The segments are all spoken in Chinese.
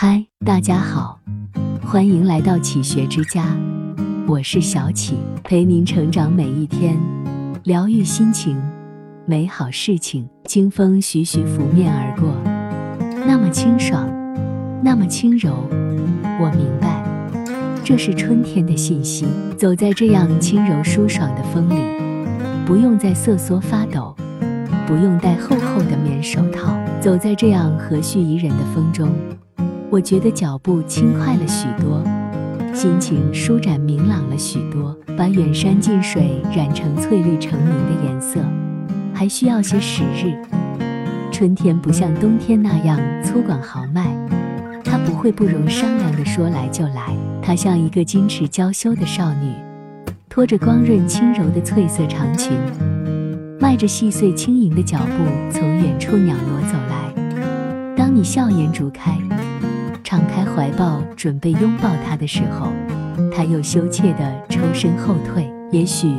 嗨，大家好，欢迎来到启学之家，我是小启，陪您成长每一天，疗愈心情，美好事情，清风徐徐拂面而过，那么清爽，那么轻柔，我明白，这是春天的信息。走在这样轻柔舒爽的风里，不用再瑟缩发抖，不用戴厚厚的棉手套，走在这样和煦宜人的风中。我觉得脚步轻快了许多，心情舒展明朗了许多。把远山近水染成翠绿成明的颜色，还需要些时日。春天不像冬天那样粗犷豪迈，它不会不容商量的说来就来。它像一个矜持娇羞的少女，拖着光润轻柔的翠色长裙，迈着细碎轻盈的脚步从远处鸟挪走来。当你笑颜逐开。敞开怀抱，准备拥抱他的时候，他又羞怯地抽身后退。也许，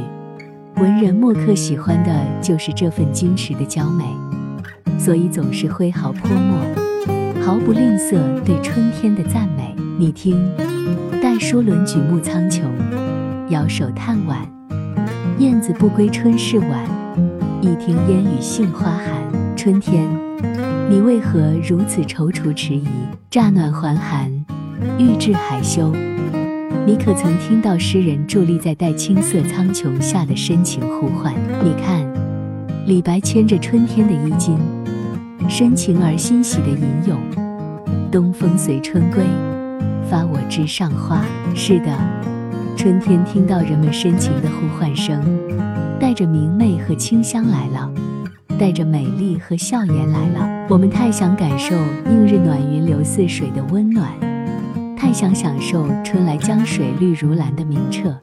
文人墨客喜欢的就是这份矜持的娇美，所以总是挥毫泼墨，毫不吝啬对春天的赞美。你听，戴叔伦举目苍穹，摇手叹晚，燕子不归春事晚，一听烟雨杏花寒。春天。你为何如此踌躇迟疑？乍暖还寒，欲至还休。你可曾听到诗人伫立在带青色苍穹下的深情呼唤？你看，李白牵着春天的衣襟，深情而欣喜的吟咏：“东风随春归，发我枝上花。”是的，春天听到人们深情的呼唤声，带着明媚和清香来了。带着美丽和笑颜来了。我们太想感受映日暖云流似水的温暖，太想享受春来江水绿如蓝的明澈，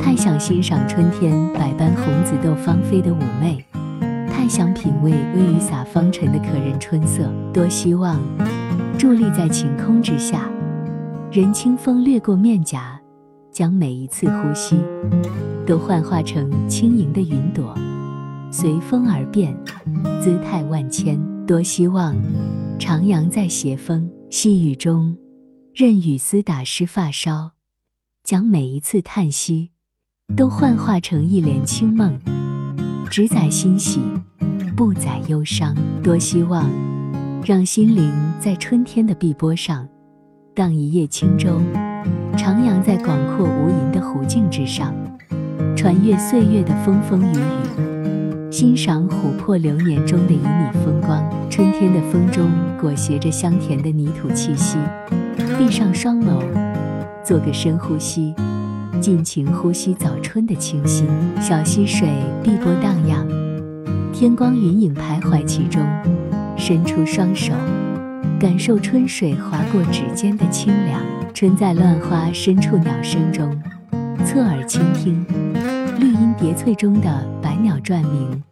太想欣赏春天百般红紫豆芳菲的妩媚，太想品味微雨洒芳尘的可人春色。多希望伫立在晴空之下，任清风掠过面颊，将每一次呼吸都幻化成轻盈的云朵。随风而变，姿态万千。多希望徜徉在斜风细雨中，任雨丝打湿发梢，将每一次叹息都幻化成一帘清梦，只载欣喜，不载忧伤。多希望让心灵在春天的碧波上荡一叶轻舟，徜徉在广阔无垠的湖境之上，穿越岁月的风风雨雨。欣赏琥珀流年中的旖旎风光，春天的风中裹挟着香甜的泥土气息。闭上双眸，做个深呼吸，尽情呼吸早春的清新。小溪水碧波荡漾，天光云影徘徊其中。伸出双手，感受春水划过指尖的清凉。春在乱花深处，鸟声中，侧耳倾听，叠翠中的百鸟转鸣。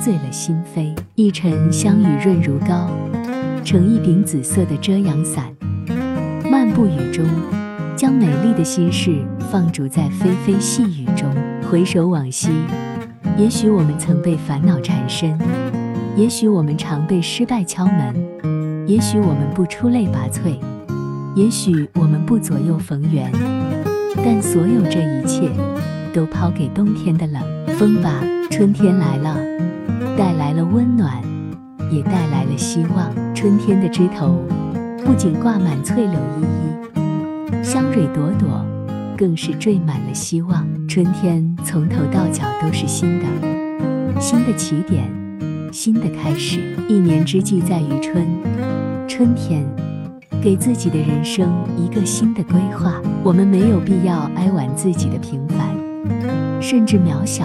醉了心扉，一晨香雨润如膏，成一柄紫色的遮阳伞。漫步雨中，将美丽的心事放逐在霏霏细雨中。回首往昔，也许我们曾被烦恼缠身，也许我们常被失败敲门，也许我们不出类拔萃，也许我们不左右逢源。但所有这一切，都抛给冬天的冷风吧。春天来了。带来了温暖，也带来了希望。春天的枝头不仅挂满翠柳依依，香蕊朵朵，更是缀满了希望。春天从头到脚都是新的，新的起点，新的开始。一年之计在于春，春天给自己的人生一个新的规划。我们没有必要哀婉自己的平凡，甚至渺小。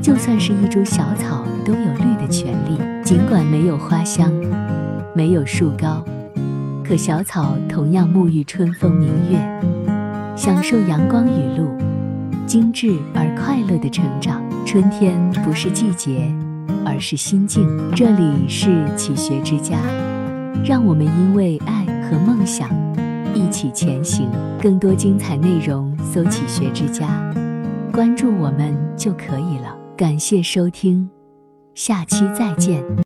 就算是一株小草，都有绿的权利。尽管没有花香，没有树高，可小草同样沐浴春风明月，享受阳光雨露，精致而快乐的成长。春天不是季节，而是心境。这里是启学之家，让我们因为爱和梦想一起前行。更多精彩内容，搜“启学之家”，关注我们就可以了。感谢收听，下期再见。